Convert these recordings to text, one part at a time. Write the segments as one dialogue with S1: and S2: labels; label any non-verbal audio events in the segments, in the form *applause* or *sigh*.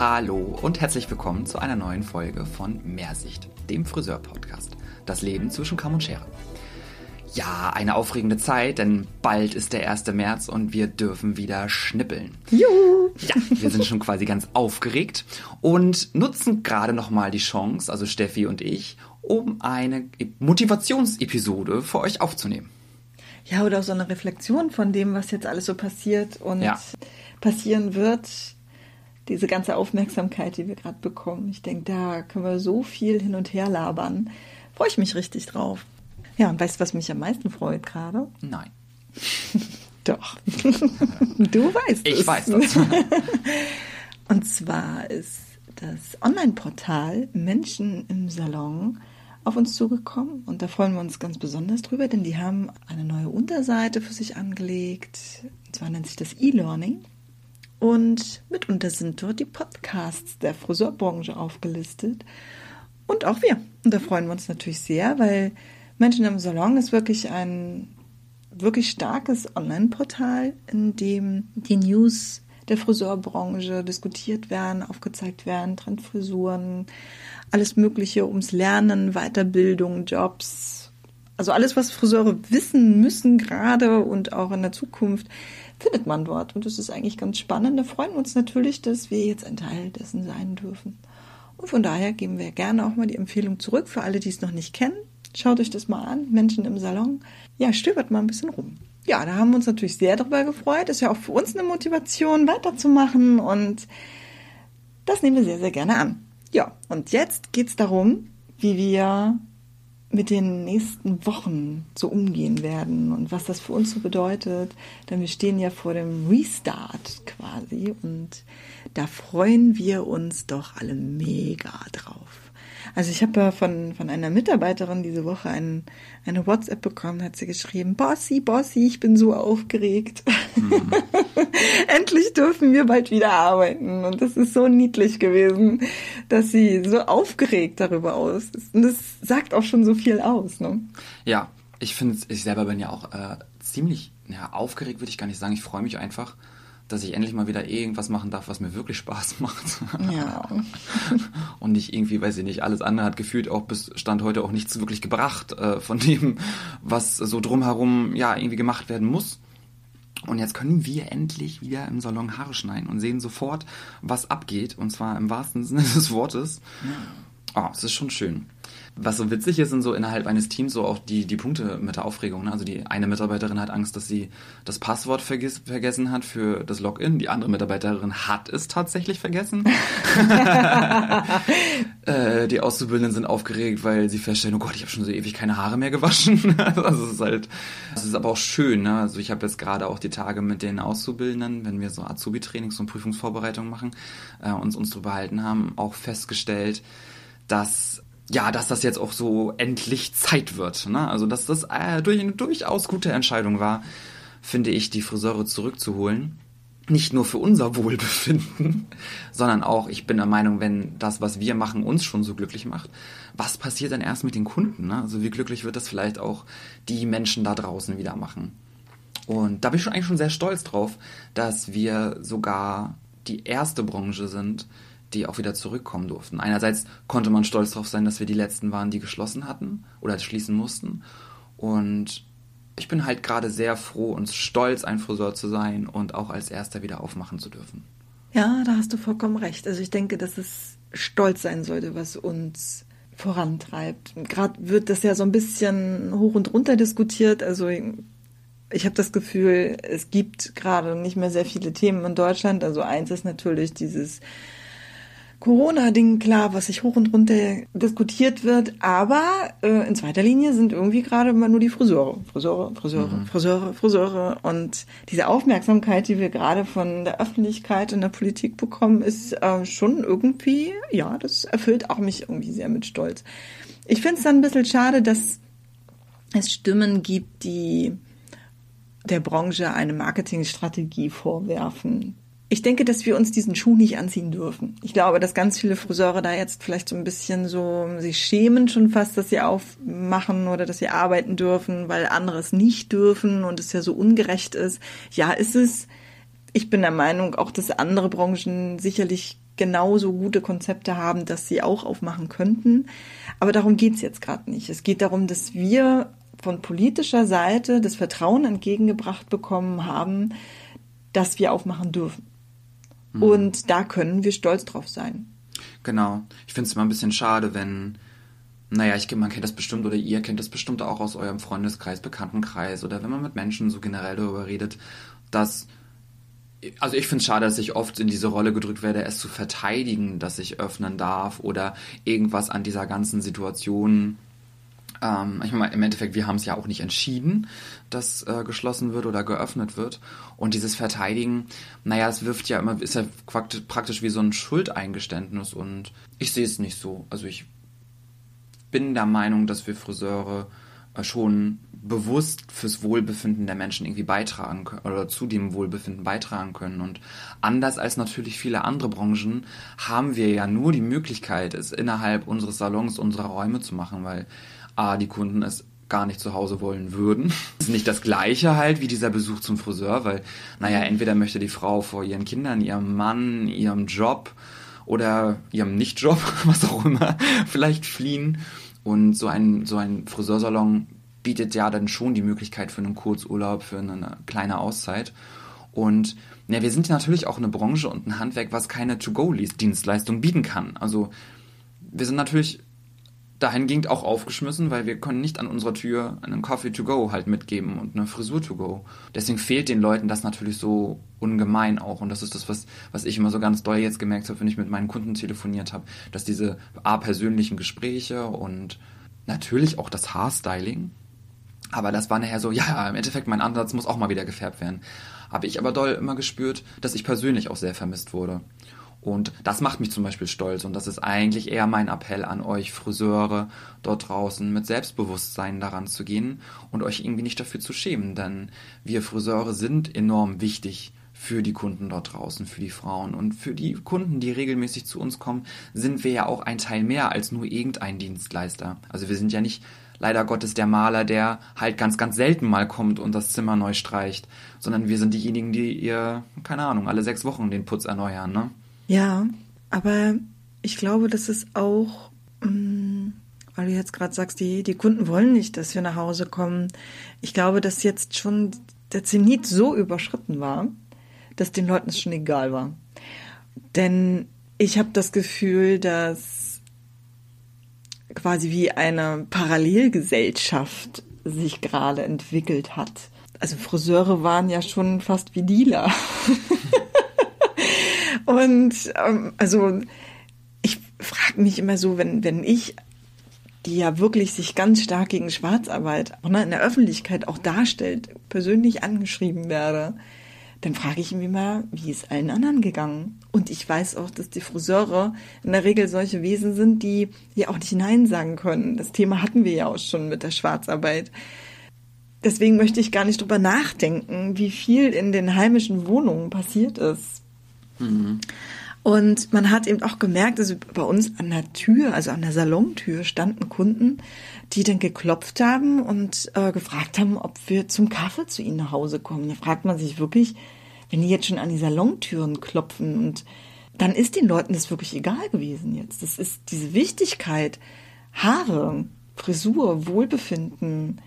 S1: Hallo und herzlich willkommen zu einer neuen Folge von Mehrsicht, dem Friseur-Podcast. Das Leben zwischen Kamm und Schere. Ja, eine aufregende Zeit, denn bald ist der 1. März und wir dürfen wieder schnippeln.
S2: Juhu!
S1: Ja, wir sind schon quasi ganz aufgeregt und nutzen gerade nochmal die Chance, also Steffi und ich, um eine Motivationsepisode für euch aufzunehmen.
S2: Ja, oder so eine Reflexion von dem, was jetzt alles so passiert und
S1: Ja.
S2: passieren wird. Diese ganze Aufmerksamkeit, die wir gerade bekommen. Ich denke, da können wir so viel hin und her labern. Freue ich mich richtig drauf. Ja, und weißt du, was mich am meisten freut gerade?
S1: Nein. *laughs*
S2: Doch. *laughs* du weißt es.
S1: Ich weiß das. *laughs*
S2: Und zwar ist das Online-Portal Menschen im Salon auf uns zugekommen und da freuen wir uns ganz besonders drüber, denn die haben eine neue Unterseite für sich angelegt. Und zwar nennt sich das E-Learning. Und mitunter sind dort die Podcasts der Friseurbranche aufgelistet. Und auch wir. Und da freuen wir uns natürlich sehr, weil Menschen im Salon ist wirklich ein wirklich starkes Online-Portal, in dem die News der Friseurbranche diskutiert werden, aufgezeigt werden, Trendfrisuren, alles Mögliche ums Lernen, Weiterbildung, Jobs. Also alles, was Friseure wissen müssen gerade und auch in der Zukunft, findet man dort. Und das ist eigentlich ganz spannend. Da freuen wir uns natürlich, dass wir jetzt ein Teil dessen sein dürfen. Und von daher geben wir gerne auch mal die Empfehlung zurück für alle, die es noch nicht kennen. Schaut euch das mal an, Menschen im Salon. Ja, stöbert mal ein bisschen rum. Ja, da haben wir uns natürlich sehr darüber gefreut. Ist ja auch für uns eine Motivation, weiterzumachen und das nehmen wir sehr, sehr gerne an. Ja, und jetzt geht's darum, wie wir mit den nächsten Wochen so umgehen werden und was das für uns so bedeutet. Denn wir stehen ja vor dem Restart quasi und da freuen wir uns doch alle mega drauf. Also ich habe ja von, von einer Mitarbeiterin diese Woche ein, eine WhatsApp bekommen, hat sie geschrieben, Bossy, Bossy, ich bin so aufgeregt. *laughs* Endlich dürfen wir bald wieder arbeiten. Und das ist so niedlich gewesen, dass sie so aufgeregt darüber aus ist. Und das sagt auch schon so viel aus. Ne?
S1: Ja, ich finde, ich selber bin ja auch äh, ziemlich ja, aufgeregt, würde ich gar nicht sagen. Ich freue mich einfach, dass ich endlich mal wieder irgendwas machen darf, was mir wirklich Spaß *laughs* macht.
S2: Ja. *laughs*
S1: Und nicht irgendwie, weiß ich nicht, alles andere hat gefühlt auch bis Stand heute auch nichts wirklich gebracht äh, von dem, was so drumherum ja irgendwie gemacht werden muss. Und jetzt können wir endlich wieder im Salon Haare schneiden und sehen sofort, was abgeht. Und zwar im wahrsten Sinne *laughs* des Wortes. Oh, es ist schon schön. Was so witzig ist, sind so innerhalb eines Teams so auch die, die Punkte mit der Aufregung. Ne? Also die eine Mitarbeiterin hat Angst, dass sie das Passwort vergiss, vergessen hat für das Login. Die andere Mitarbeiterin hat es tatsächlich vergessen. *laughs* äh, die Auszubildenden sind aufgeregt, weil sie feststellen, oh Gott, ich habe schon so ewig keine Haare mehr gewaschen. *laughs* also es ist halt, es ist aber auch schön. Ne? Also ich habe jetzt gerade auch die Tage mit den Auszubildenden, wenn wir so Azubi-Trainings und Prüfungsvorbereitungen machen, äh, uns uns drüber halten haben, auch festgestellt, dass ja, dass das jetzt auch so endlich Zeit wird. Ne? Also dass das äh, durch, eine durchaus gute Entscheidung war, finde ich, die Friseure zurückzuholen. Nicht nur für unser Wohlbefinden, *laughs* sondern auch, ich bin der Meinung, wenn das, was wir machen, uns schon so glücklich macht, was passiert dann erst mit den Kunden? Ne? Also wie glücklich wird das vielleicht auch die Menschen da draußen wieder machen? Und da bin ich schon eigentlich schon sehr stolz drauf, dass wir sogar die erste Branche sind, die auch wieder zurückkommen durften. Einerseits konnte man stolz darauf sein, dass wir die letzten waren, die geschlossen hatten oder schließen mussten. Und ich bin halt gerade sehr froh und stolz, ein Friseur zu sein und auch als erster wieder aufmachen zu dürfen.
S2: Ja, da hast du vollkommen recht. Also ich denke, dass es stolz sein sollte, was uns vorantreibt. Gerade wird das ja so ein bisschen hoch und runter diskutiert. Also ich habe das Gefühl, es gibt gerade nicht mehr sehr viele Themen in Deutschland. Also eins ist natürlich dieses Corona-Ding, klar, was sich hoch und runter diskutiert wird, aber äh, in zweiter Linie sind irgendwie gerade immer nur die Friseure, Friseure, Friseure, mhm. Friseure, Friseure und diese Aufmerksamkeit, die wir gerade von der Öffentlichkeit und der Politik bekommen, ist äh, schon irgendwie, ja, das erfüllt auch mich irgendwie sehr mit Stolz. Ich finde es dann ein bisschen schade, dass es Stimmen gibt, die der Branche eine Marketingstrategie vorwerfen, ich denke, dass wir uns diesen Schuh nicht anziehen dürfen. Ich glaube, dass ganz viele Friseure da jetzt vielleicht so ein bisschen so sich schämen schon fast, dass sie aufmachen oder dass sie arbeiten dürfen, weil andere es nicht dürfen und es ja so ungerecht ist. Ja, ist es. Ich bin der Meinung auch, dass andere Branchen sicherlich genauso gute Konzepte haben, dass sie auch aufmachen könnten. Aber darum geht's jetzt gerade nicht. Es geht darum, dass wir von politischer Seite das Vertrauen entgegengebracht bekommen haben, dass wir aufmachen dürfen. Mhm. Und da können wir stolz drauf sein.
S1: Genau. Ich finde es immer ein bisschen schade, wenn, naja, ich, man kennt das bestimmt oder ihr kennt das bestimmt auch aus eurem Freundeskreis, Bekanntenkreis oder wenn man mit Menschen so generell darüber redet, dass also ich finde es schade, dass ich oft in diese Rolle gedrückt werde, es zu verteidigen, dass ich öffnen darf oder irgendwas an dieser ganzen Situation. Ähm, ich meine, im Endeffekt, wir haben es ja auch nicht entschieden, dass äh, geschlossen wird oder geöffnet wird. Und dieses Verteidigen, naja, es wirft ja immer, ist ja praktisch wie so ein Schuldeingeständnis und ich sehe es nicht so. Also ich bin der Meinung, dass wir Friseure äh, schon bewusst fürs Wohlbefinden der Menschen irgendwie beitragen können oder zu dem Wohlbefinden beitragen können. Und anders als natürlich viele andere Branchen haben wir ja nur die Möglichkeit, es innerhalb unseres Salons, unserer Räume zu machen, weil A, die Kunden es gar nicht zu Hause wollen würden. Das *laughs* ist nicht das gleiche halt wie dieser Besuch zum Friseur, weil, naja, entweder möchte die Frau vor ihren Kindern, ihrem Mann, ihrem Job oder ihrem Nichtjob, *laughs* was auch immer, vielleicht fliehen. Und so ein, so ein Friseursalon bietet ja dann schon die Möglichkeit für einen Kurzurlaub, für eine kleine Auszeit. Und ja, wir sind natürlich auch eine Branche und ein Handwerk, was keine To-Go-Dienstleistung bieten kann. Also wir sind natürlich dahingehend auch aufgeschmissen, weil wir können nicht an unserer Tür einen Coffee to go halt mitgeben und eine Frisur to go. Deswegen fehlt den Leuten das natürlich so ungemein auch. Und das ist das, was, was ich immer so ganz doll jetzt gemerkt habe, wenn ich mit meinen Kunden telefoniert habe, dass diese A, persönlichen Gespräche und natürlich auch das Haarstyling, aber das war nachher so, ja, im Endeffekt mein Ansatz muss auch mal wieder gefärbt werden. Habe ich aber doll immer gespürt, dass ich persönlich auch sehr vermisst wurde. Und das macht mich zum Beispiel stolz. Und das ist eigentlich eher mein Appell an euch Friseure dort draußen, mit Selbstbewusstsein daran zu gehen und euch irgendwie nicht dafür zu schämen. Denn wir Friseure sind enorm wichtig für die Kunden dort draußen, für die Frauen. Und für die Kunden, die regelmäßig zu uns kommen, sind wir ja auch ein Teil mehr als nur irgendein Dienstleister. Also wir sind ja nicht leider Gottes der Maler, der halt ganz, ganz selten mal kommt und das Zimmer neu streicht, sondern wir sind diejenigen, die ihr, keine Ahnung, alle sechs Wochen den Putz erneuern, ne?
S2: Ja, aber ich glaube, das ist auch, mm, weil du jetzt gerade sagst, die, die Kunden wollen nicht, dass wir nach Hause kommen. Ich glaube, dass jetzt schon der Zenit so überschritten war, dass den Leuten es schon egal war. Denn ich habe das Gefühl, dass quasi wie eine Parallelgesellschaft sich gerade entwickelt hat. Also Friseure waren ja schon fast wie Dealer. *laughs* Und ähm, also ich frage mich immer so, wenn, wenn ich, die ja wirklich sich ganz stark gegen Schwarzarbeit ne, in der Öffentlichkeit auch darstellt, persönlich angeschrieben werde, dann frage ich mich mal, wie ist allen anderen gegangen? Und ich weiß auch, dass die Friseure in der Regel solche Wesen sind, die ja auch nicht Nein sagen können. Das Thema hatten wir ja auch schon mit der Schwarzarbeit. Deswegen möchte ich gar nicht drüber nachdenken, wie viel in den heimischen Wohnungen passiert ist. Mhm. Und man hat eben auch gemerkt, also bei uns an der Tür, also an der Salontür standen Kunden, die dann geklopft haben und äh, gefragt haben, ob wir zum Kaffee zu ihnen nach Hause kommen. Da fragt man sich wirklich, wenn die jetzt schon an die Salontüren klopfen und dann ist den Leuten das wirklich egal gewesen jetzt. Das ist diese Wichtigkeit, Haare, Frisur, Wohlbefinden.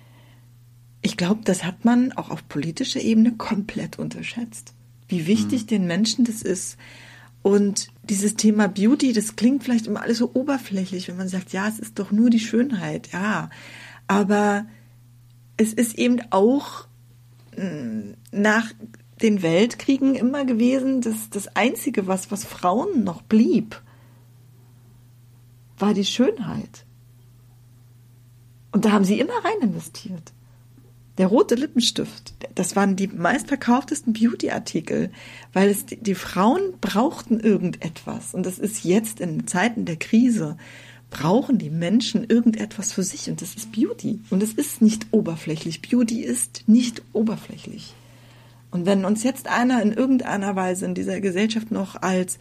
S2: Ich glaube, das hat man auch auf politischer Ebene komplett unterschätzt. Wie wichtig mhm. den Menschen das ist, und dieses Thema Beauty, das klingt vielleicht immer alles so oberflächlich, wenn man sagt, ja, es ist doch nur die Schönheit, ja. Aber es ist eben auch mm, nach den Weltkriegen immer gewesen, dass das Einzige, was, was Frauen noch blieb, war die Schönheit. Und da haben sie immer rein investiert. Der rote Lippenstift, das waren die meistverkauftesten Beauty-Artikel, weil es die, die, Frauen brauchten irgendetwas. Und das ist jetzt in Zeiten der Krise, brauchen die Menschen irgendetwas für sich und das ist Beauty. Und es ist nicht oberflächlich. Beauty ist nicht oberflächlich. Und wenn uns jetzt einer in irgendeiner Weise in dieser Gesellschaft noch als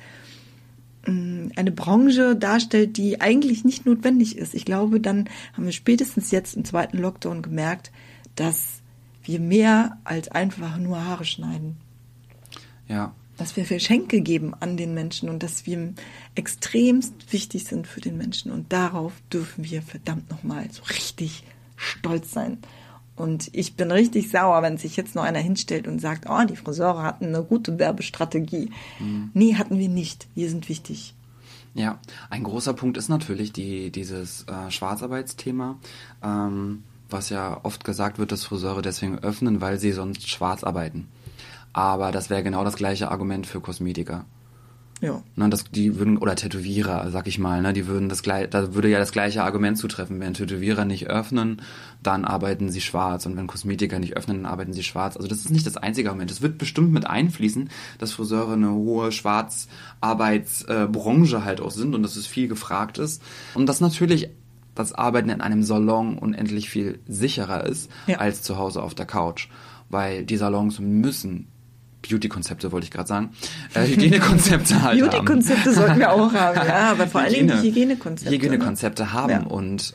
S2: mm, eine Branche darstellt, die eigentlich nicht notwendig ist, ich glaube, dann haben wir spätestens jetzt im zweiten Lockdown gemerkt, dass wir mehr als einfach nur Haare schneiden.
S1: Ja.
S2: dass wir Geschenke geben an den Menschen und dass wir extremst wichtig sind für den Menschen. Und darauf dürfen wir verdammt nochmal so richtig stolz sein. Und ich bin richtig sauer, wenn sich jetzt noch einer hinstellt und sagt, oh, die Friseure hatten eine gute Werbestrategie. Mhm. Nee, hatten wir nicht. Wir sind wichtig.
S1: Ja, ein großer Punkt ist natürlich die, dieses äh, Schwarzarbeitsthema, ähm, was ja oft gesagt wird, dass Friseure deswegen öffnen, weil sie sonst schwarz arbeiten. Aber das wäre genau das gleiche Argument für Kosmetiker. Ja. Ne, das, die würden, oder Tätowierer, sag ich mal, ne, die würden das da würde ja das gleiche Argument zutreffen. Wenn Tätowierer nicht öffnen, dann arbeiten sie schwarz. Und wenn Kosmetiker nicht öffnen, dann arbeiten sie schwarz. Also das ist nicht das einzige Argument. Es wird bestimmt mit einfließen, dass Friseure eine hohe Schwarzarbeitsbranche halt auch sind und dass es viel gefragt ist. Und dass natürlich das Arbeiten in einem Salon unendlich viel sicherer ist ja. als zu Hause auf der Couch. Weil die Salons müssen Beauty-Konzepte, wollte ich gerade sagen. Äh, *laughs* Hygienekonzepte halt
S2: Beauty-Konzepte sollten wir auch haben, ja, aber vor *laughs* allem Hygienekonzepte.
S1: Ne? Hygienekonzepte ne? haben ja. und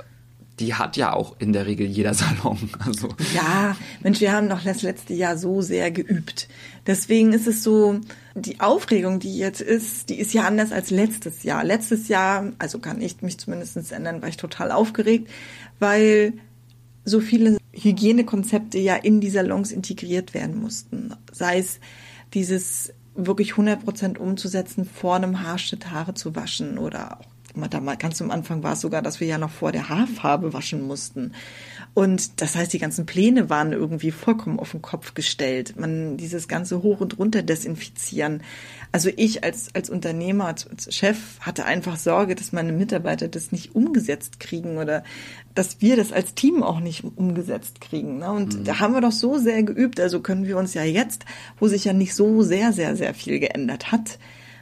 S1: die hat ja auch in der Regel jeder *laughs* Salon. Also.
S2: Ja, Mensch, wir haben doch das letzte Jahr so sehr geübt. Deswegen ist es so, die Aufregung, die jetzt ist, die ist ja anders als letztes Jahr. Letztes Jahr, also kann ich mich zumindest ändern, war ich total aufgeregt, weil so viele Hygienekonzepte ja in die Salons integriert werden mussten. Sei es dieses wirklich 100 Prozent umzusetzen, vor einem Haarschnitt Haare zu waschen oder auch ganz am Anfang war es sogar, dass wir ja noch vor der Haarfarbe waschen mussten. Und das heißt, die ganzen Pläne waren irgendwie vollkommen auf den Kopf gestellt. Man dieses ganze hoch und runter desinfizieren. Also ich als, als Unternehmer, als, als Chef hatte einfach Sorge, dass meine Mitarbeiter das nicht umgesetzt kriegen oder dass wir das als Team auch nicht umgesetzt kriegen. Ne? Und mhm. da haben wir doch so sehr geübt. Also können wir uns ja jetzt, wo sich ja nicht so sehr, sehr, sehr viel geändert hat,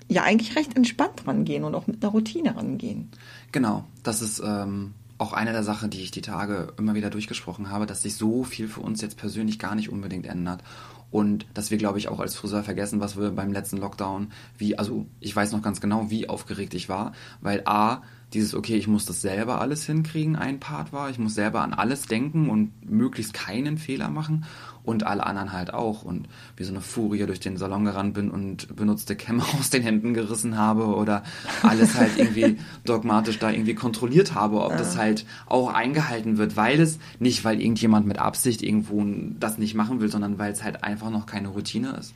S2: ja eigentlich recht entspannt rangehen und auch mit einer Routine rangehen.
S1: Genau, das ist ähm, auch eine der Sachen, die ich die Tage immer wieder durchgesprochen habe, dass sich so viel für uns jetzt persönlich gar nicht unbedingt ändert. Und dass wir, glaube ich, auch als Friseur vergessen, was wir beim letzten Lockdown, wie, also ich weiß noch ganz genau, wie aufgeregt ich war, weil A, dieses, okay, ich muss das selber alles hinkriegen, ein Part war. Ich muss selber an alles denken und möglichst keinen Fehler machen und alle anderen halt auch. Und wie so eine Furie durch den Salon gerannt bin und benutzte Kämme *laughs* aus den Händen gerissen habe oder alles halt irgendwie *laughs* dogmatisch da irgendwie kontrolliert habe, ob ja. das halt auch eingehalten wird, weil es nicht, weil irgendjemand mit Absicht irgendwo das nicht machen will, sondern weil es halt einfach noch keine Routine ist.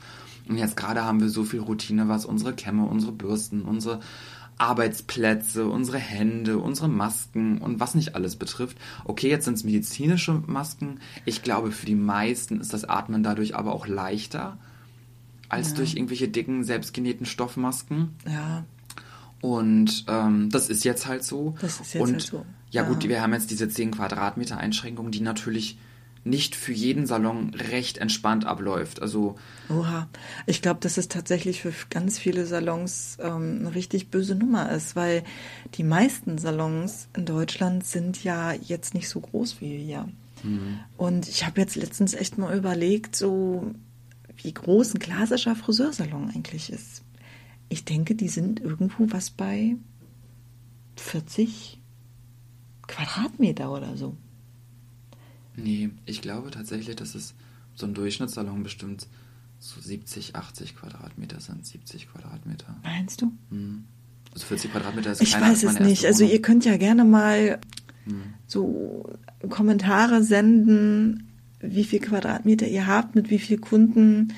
S1: Und jetzt gerade haben wir so viel Routine, was unsere Kämme, unsere Bürsten, unsere Arbeitsplätze, unsere Hände, unsere Masken und was nicht alles betrifft. Okay, jetzt sind es medizinische Masken. Ich glaube, für die meisten ist das Atmen dadurch aber auch leichter als ja. durch irgendwelche dicken, selbstgenähten Stoffmasken.
S2: Ja.
S1: Und ähm, das ist jetzt halt so.
S2: Das ist jetzt
S1: und,
S2: halt so.
S1: Ja, ja gut, wir haben jetzt diese 10 Quadratmeter Einschränkung, die natürlich nicht für jeden Salon recht entspannt abläuft. Also
S2: Oha, ich glaube, dass es tatsächlich für ganz viele Salons ähm, eine richtig böse Nummer ist, weil die meisten Salons in Deutschland sind ja jetzt nicht so groß wie wir. Mhm. Und ich habe jetzt letztens echt mal überlegt, so wie groß ein klassischer Friseursalon eigentlich ist. Ich denke, die sind irgendwo was bei 40 Quadratmeter oder so.
S1: Nee, ich glaube tatsächlich, dass es so ein Durchschnittssalon bestimmt so 70, 80 Quadratmeter sind. 70 Quadratmeter.
S2: Meinst du?
S1: Hm. Also 40 Quadratmeter ist
S2: Ich weiß es nicht. Also ihr könnt ja gerne mal hm. so Kommentare senden, wie viel Quadratmeter ihr habt, mit wie vielen Kunden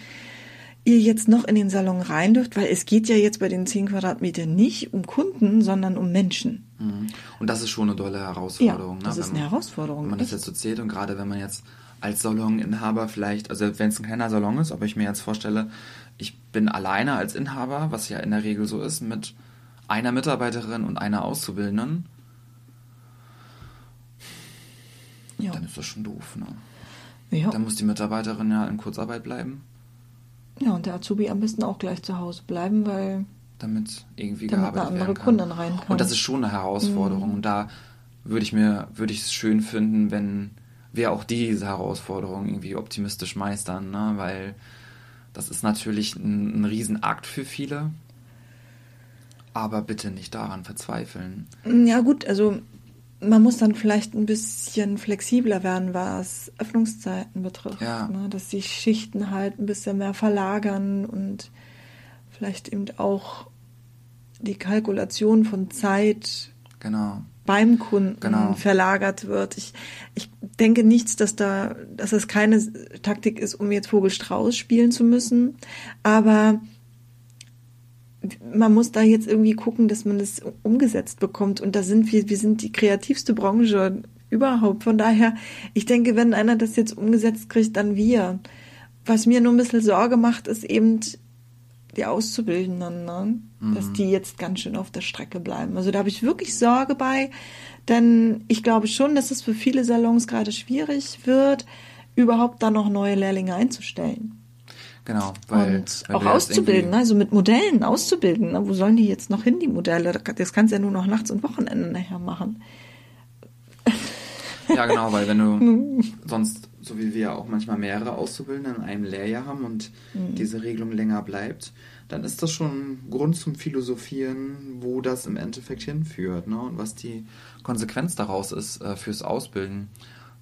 S2: ihr jetzt noch in den Salon rein dürft, weil es geht ja jetzt bei den 10 Quadratmetern nicht um Kunden, sondern um Menschen.
S1: Mhm. Und das ist schon eine tolle Herausforderung.
S2: Ja, das
S1: ne?
S2: ist eine
S1: man,
S2: Herausforderung.
S1: Wenn man das jetzt so zählt und gerade wenn man jetzt als Saloninhaber vielleicht, also wenn es ein kleiner Salon ist, aber ich mir jetzt vorstelle, ich bin alleine als Inhaber, was ja in der Regel so ist, mit einer Mitarbeiterin und einer Auszubildenden, ja. dann ist das schon doof. Ne? Ja. Dann muss die Mitarbeiterin ja in Kurzarbeit bleiben.
S2: Ja, und der Azubi am besten auch gleich zu Hause bleiben, weil.
S1: Damit irgendwie
S2: damit gearbeitet andere werden kann. Kunden rein kann.
S1: Und das ist schon eine Herausforderung. Mhm. Und da würde ich mir, würde ich es schön finden, wenn wir auch diese Herausforderung irgendwie optimistisch meistern, ne? weil das ist natürlich ein, ein Riesenakt für viele. Aber bitte nicht daran verzweifeln.
S2: Ja, gut, also man muss dann vielleicht ein bisschen flexibler werden, was Öffnungszeiten betrifft. Ja. Ne? Dass die Schichten halt ein bisschen mehr verlagern und vielleicht eben auch die Kalkulation von Zeit
S1: Genau.
S2: beim Kunden
S1: Genau.
S2: verlagert wird. Ich, ich denke nichts, dass da, dass es keine Taktik ist, um jetzt Vogelstrauß spielen zu müssen. Aber man muss da jetzt irgendwie gucken, dass man das umgesetzt bekommt. Und da sind wir, wir sind die kreativste Branche überhaupt. Von daher, ich denke, wenn einer das jetzt umgesetzt kriegt, dann wir. Was mir nur ein bisschen Sorge macht, ist eben die Auszubildenden, ne? dass die jetzt ganz schön auf der Strecke bleiben. Also da habe ich wirklich Sorge bei, denn ich glaube schon, dass es für viele Salons gerade schwierig wird, überhaupt da noch neue Lehrlinge einzustellen.
S1: Genau. Weil,
S2: und
S1: weil
S2: auch auszubilden, also mit Modellen auszubilden. Ne? Wo sollen die jetzt noch hin, die Modelle? Das kannst du ja nur noch nachts und Wochenenden nachher machen.
S1: Ja, genau, weil wenn du *laughs* sonst, so wie wir auch manchmal mehrere Auszubildende in einem Lehrjahr haben und
S2: Mhm.
S1: diese Regelung länger bleibt, dann ist das schon Grund zum Philosophieren, wo das im Endeffekt hinführt ne? und was die Konsequenz daraus ist äh, fürs Ausbilden.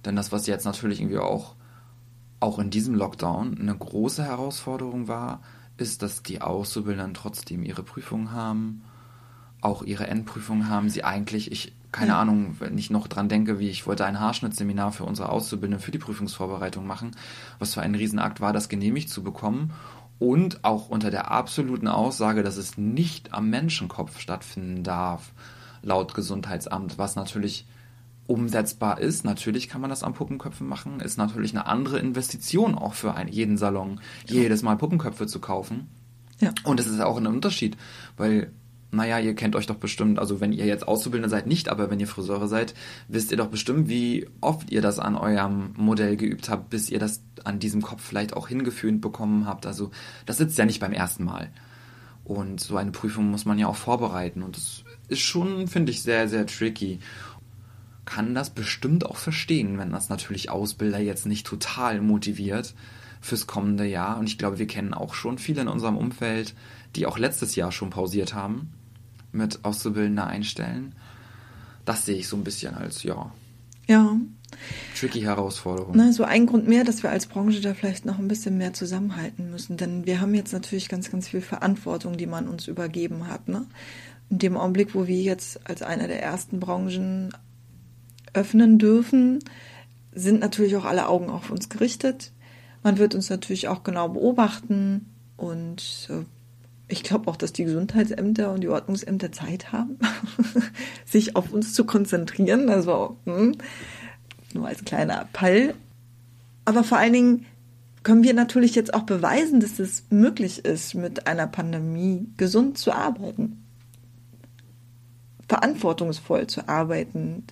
S1: Denn das, was jetzt natürlich irgendwie auch, auch in diesem Lockdown eine große Herausforderung war, ist, dass die Auszubildenden trotzdem ihre Prüfungen haben, auch ihre Endprüfungen haben, sie eigentlich, ich, keine
S2: Ja.
S1: Ahnung, wenn ich noch dran denke, wie ich wollte ein Haarschnittseminar für unsere Auszubildenden für die Prüfungsvorbereitung machen, was für ein Riesenakt war, das genehmigt zu bekommen und auch unter der absoluten Aussage, dass es nicht am Menschenkopf stattfinden darf, laut Gesundheitsamt, was natürlich umsetzbar ist. Natürlich kann man das am Puppenköpfen machen, ist natürlich eine andere Investition auch für einen, jeden Salon, jedes Mal Puppenköpfe zu kaufen.
S2: Ja.
S1: Und es ist auch ein Unterschied, weil, naja, ihr kennt euch doch bestimmt, also wenn ihr jetzt Auszubildende seid, nicht, aber wenn ihr Friseure seid, wisst ihr doch bestimmt, wie oft ihr das an eurem Modell geübt habt, bis ihr das an diesem Kopf vielleicht auch hingeführt bekommen habt. Also das sitzt ja nicht beim ersten Mal. Und so eine Prüfung muss man ja auch vorbereiten. Und das ist schon, finde ich, sehr, sehr tricky. Kann das bestimmt auch verstehen, wenn das natürlich Ausbilder jetzt nicht total motiviert fürs kommende Jahr. Und ich glaube, wir kennen auch schon viele in unserem Umfeld, die auch letztes Jahr schon pausiert haben mit Auszubildender einstellen. Das sehe ich so ein bisschen als, ja,
S2: Ja,
S1: tricky Herausforderung.
S2: Na, so ein Grund mehr, dass wir als Branche da vielleicht noch ein bisschen mehr zusammenhalten müssen. Denn wir haben jetzt natürlich ganz, ganz viel Verantwortung, die man uns übergeben hat. Ne? In dem Augenblick, wo wir jetzt als einer der ersten Branchen öffnen dürfen, sind natürlich auch alle Augen auf uns gerichtet. Man wird uns natürlich auch genau beobachten und äh, ich glaube auch, dass die Gesundheitsämter und die Ordnungsämter Zeit haben, *laughs* sich auf uns zu konzentrieren. Also hm, nur als kleiner Appell. Aber vor allen Dingen können wir natürlich jetzt auch beweisen, dass es möglich ist, mit einer Pandemie gesund zu arbeiten, verantwortungsvoll zu arbeiten.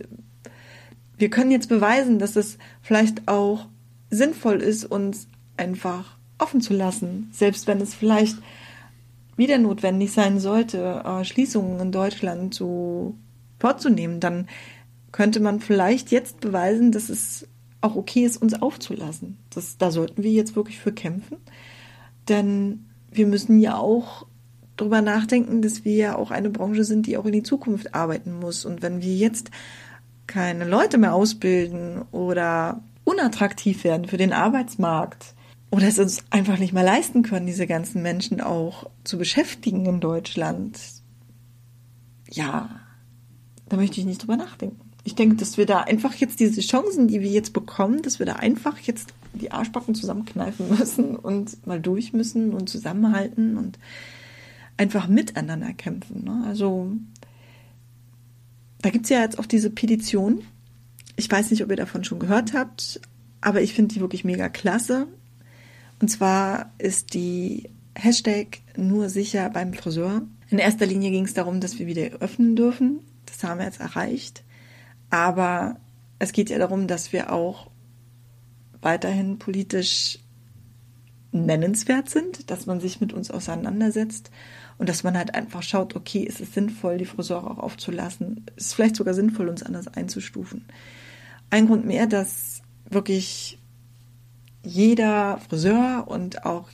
S2: Wir können jetzt beweisen, dass es vielleicht auch sinnvoll ist, uns einfach offen zu lassen, selbst wenn es vielleicht wieder notwendig sein sollte, äh, Schließungen in Deutschland zu vorzunehmen, dann könnte man vielleicht jetzt beweisen, dass es auch okay ist, uns aufzulassen. Das, da sollten wir jetzt wirklich für kämpfen. Denn wir müssen ja auch darüber nachdenken, dass wir ja auch eine Branche sind, die auch in die Zukunft arbeiten muss. Und wenn wir jetzt keine Leute mehr ausbilden oder unattraktiv werden für den Arbeitsmarkt oder es uns einfach nicht mehr leisten können, diese ganzen Menschen auch zu beschäftigen in Deutschland, ja, da möchte ich nicht drüber nachdenken. Ich denke, dass wir da einfach jetzt diese Chancen, die wir jetzt bekommen, dass wir da einfach jetzt die Arschbacken zusammenkneifen müssen und mal durch müssen und zusammenhalten und einfach miteinander kämpfen. Ne? Also da gibt's ja jetzt auch diese Petition. Ich weiß nicht, ob ihr davon schon gehört habt, aber ich finde die wirklich mega klasse. Und zwar ist die Hashtag nur sicher beim Friseur. In erster Linie ging es darum, dass wir wieder öffnen dürfen. Das haben wir jetzt erreicht. Aber es geht ja darum, dass wir auch weiterhin politisch nennenswert sind, dass man sich mit uns auseinandersetzt und dass man halt einfach schaut, okay, ist es sinnvoll, die Friseure auch aufzulassen? Ist es vielleicht sogar sinnvoll, uns anders einzustufen? Ein Grund mehr, dass wirklich jeder Friseur und auch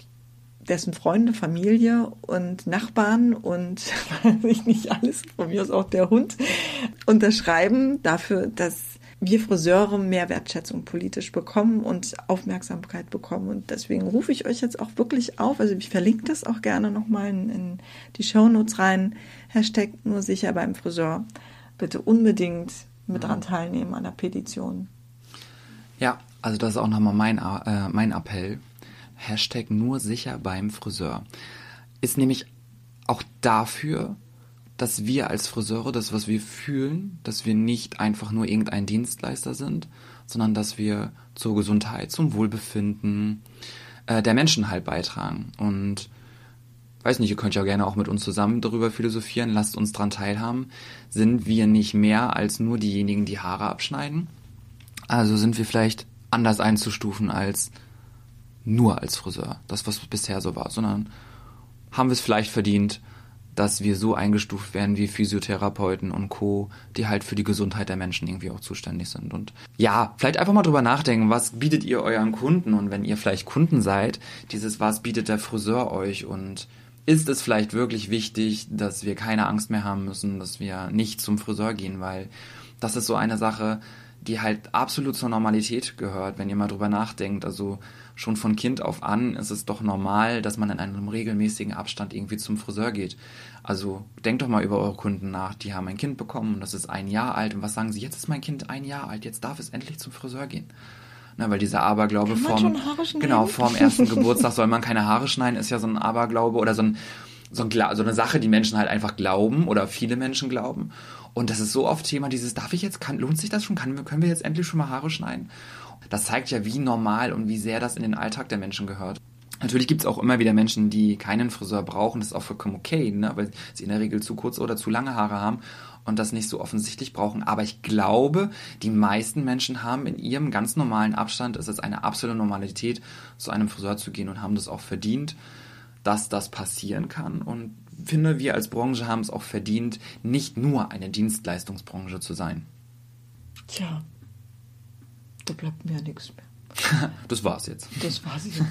S2: dessen Freunde, Familie und Nachbarn und *laughs* weiß ich nicht alles, von mir aus auch der Hund, unterschreiben dafür, dass wir Friseure mehr Wertschätzung politisch bekommen und Aufmerksamkeit bekommen. Und deswegen rufe ich euch jetzt auch wirklich auf. Also ich verlinke das auch gerne nochmal in, in die Shownotes rein. Hashtag nur sicher beim Friseur. Bitte unbedingt mit dran teilnehmen an der Petition.
S1: Ja, also das ist auch nochmal mein, äh, mein Appell. Hashtag nur sicher beim Friseur. Ist nämlich auch dafür, dass wir als Friseure das, was wir fühlen, dass wir nicht einfach nur irgendein Dienstleister sind, sondern dass wir zur Gesundheit, zum Wohlbefinden äh, der Menschen halt beitragen. Und weiß nicht, ihr könnt ja gerne auch mit uns zusammen darüber philosophieren, lasst uns dran teilhaben. Sind wir nicht mehr als nur diejenigen, die Haare abschneiden? Also sind wir vielleicht anders einzustufen als nur als Friseur, das was bisher so war, sondern haben wir es vielleicht verdient, dass wir so eingestuft werden wie Physiotherapeuten und Co., die halt für die Gesundheit der Menschen irgendwie auch zuständig sind. Und ja, vielleicht einfach mal drüber nachdenken, was bietet ihr euren Kunden? Und wenn ihr vielleicht Kunden seid, dieses, was bietet der Friseur euch? Und ist es vielleicht wirklich wichtig, dass wir keine Angst mehr haben müssen, dass wir nicht zum Friseur gehen? Weil das ist so eine Sache, die halt absolut zur Normalität gehört, wenn ihr mal drüber nachdenkt. Also schon von Kind auf an ist es doch normal, dass man in einem regelmäßigen Abstand irgendwie zum Friseur geht. Also denkt doch mal über eure Kunden nach. Die haben ein Kind bekommen und das ist ein Jahr alt. Und was sagen sie? Jetzt ist mein Kind ein Jahr alt, jetzt darf es endlich zum Friseur gehen. Na, weil dieser Aberglaube vorm, genau, vorm ersten Geburtstag soll man keine Haare schneiden, ist ja so ein Aberglaube oder so, ein, so, ein, so eine Sache, die Menschen halt einfach glauben oder viele Menschen glauben. Und das ist so oft Thema dieses, darf ich jetzt, kann, lohnt sich das schon? Kann, können wir jetzt endlich schon mal Haare schneiden? Das zeigt ja, wie normal und wie sehr das in den Alltag der Menschen gehört. Natürlich gibt es auch immer wieder Menschen, die keinen Friseur brauchen. Das ist auch vollkommen okay, ne? weil sie in der Regel zu kurze oder zu lange Haare haben und das nicht so offensichtlich brauchen. Aber ich glaube, die meisten Menschen haben in ihrem ganz normalen Abstand, es ist eine absolute Normalität, zu einem Friseur zu gehen und haben das auch verdient, dass das passieren kann. Und finde, wir als Branche haben es auch verdient, nicht nur eine Dienstleistungsbranche zu sein.
S2: Tja, da bleibt mir ja nichts mehr. *laughs*
S1: Das war's jetzt.
S2: Das war's jetzt. *laughs*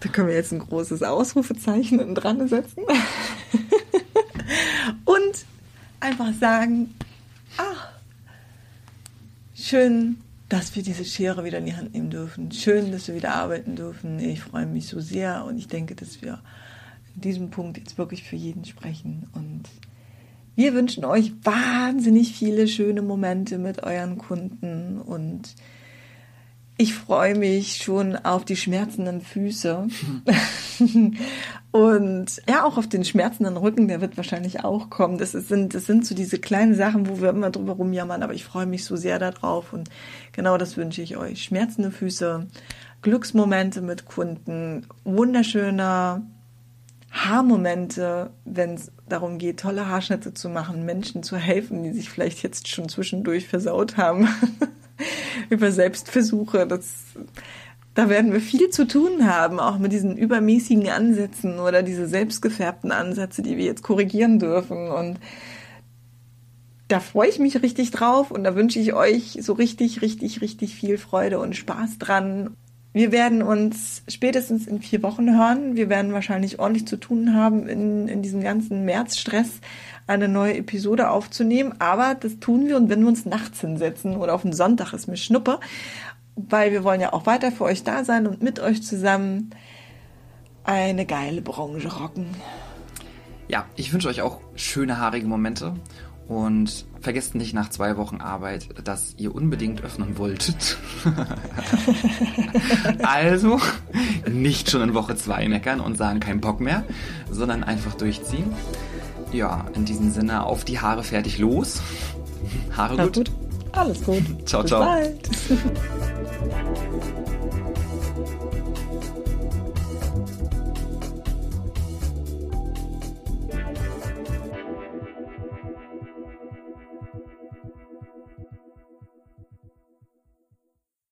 S2: da können wir jetzt ein großes Ausrufezeichen dran setzen. Und einfach sagen, ach, schön, dass wir diese Schere wieder in die Hand nehmen dürfen. Schön, dass wir wieder arbeiten dürfen. Ich freue mich so sehr und ich denke, dass wir in diesem Punkt jetzt wirklich für jeden sprechen und wir wünschen euch wahnsinnig viele schöne Momente mit euren Kunden und ich freue mich schon auf die schmerzenden Füße *laughs* und ja auch auf den schmerzenden Rücken, der wird wahrscheinlich auch kommen. Das sind, das sind so diese kleinen Sachen, wo wir immer drüber rumjammern, aber ich freue mich so sehr darauf und genau das wünsche ich euch. Schmerzende Füße, Glücksmomente mit Kunden, wunderschöner Haarmomente, wenn es darum geht, tolle Haarschnitte zu machen, Menschen zu helfen, die sich vielleicht jetzt schon zwischendurch versaut haben, *laughs* *laughs* über Selbstversuche. Das, da werden wir viel zu tun haben, auch mit diesen übermäßigen Ansätzen oder diese selbstgefärbten Ansätze, die wir jetzt korrigieren dürfen. Und da freue ich mich richtig drauf und da wünsche ich euch so richtig, richtig, richtig viel Freude und Spaß dran. Wir werden uns spätestens in vier Wochen hören. Wir werden wahrscheinlich ordentlich zu tun haben, in, in diesem ganzen Märzstress eine neue Episode aufzunehmen. Aber das tun wir und wenn wir uns nachts hinsetzen oder auf den Sonntag ist mir Schnuppe, weil wir wollen ja auch weiter für euch da sein und mit euch zusammen eine geile Branche rocken.
S1: Ja, ich wünsche euch auch schöne haarige Momente und vergesst nicht nach zwei Wochen Arbeit, dass ihr unbedingt öffnen wolltet. *laughs* also nicht schon in Woche zwei meckern und sagen kein Bock mehr, sondern einfach durchziehen. Ja, in diesem Sinne auf die Haare fertig los. Haare gut.
S2: gut. Alles gut.
S1: ciao, Bis ciao. Bald. *laughs*